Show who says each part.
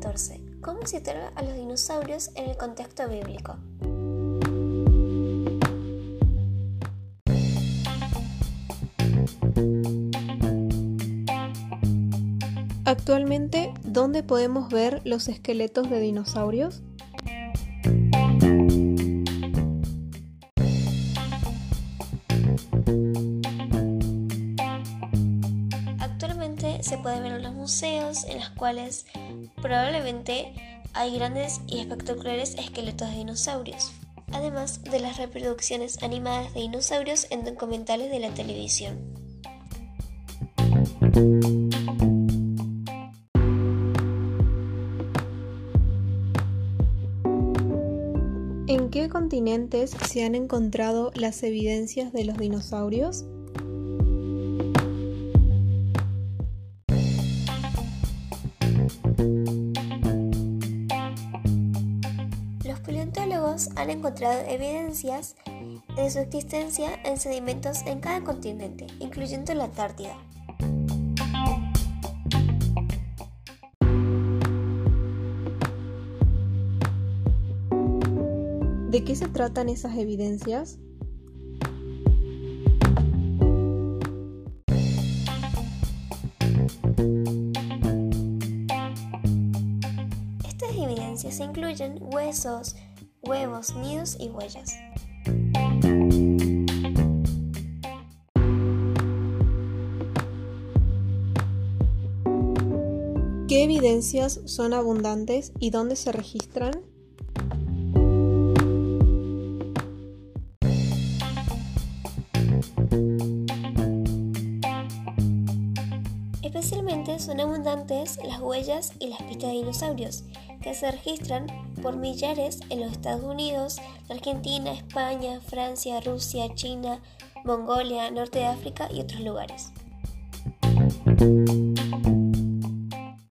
Speaker 1: 14. ¿Cómo situar a los dinosaurios en el contexto bíblico?
Speaker 2: Actualmente, ¿dónde podemos ver los esqueletos de dinosaurios?
Speaker 1: Se puede ver en los museos en los cuales probablemente hay grandes y espectaculares esqueletos de dinosaurios, además de las reproducciones animadas de dinosaurios en documentales de la televisión.
Speaker 2: ¿En qué continentes se han encontrado las evidencias de los dinosaurios?
Speaker 1: Han encontrado evidencias de su existencia en sedimentos en cada continente, incluyendo la Antártida.
Speaker 2: ¿De qué se tratan esas evidencias?
Speaker 1: Estas evidencias incluyen huesos, huevos, nidos y huellas.
Speaker 2: ¿Qué evidencias son abundantes y dónde se registran?
Speaker 1: Especialmente son abundantes las huellas y las pistas de dinosaurios, que se registran por millares en los Estados Unidos, Argentina, España, Francia, Rusia, China, Mongolia, Norte de África y otros lugares.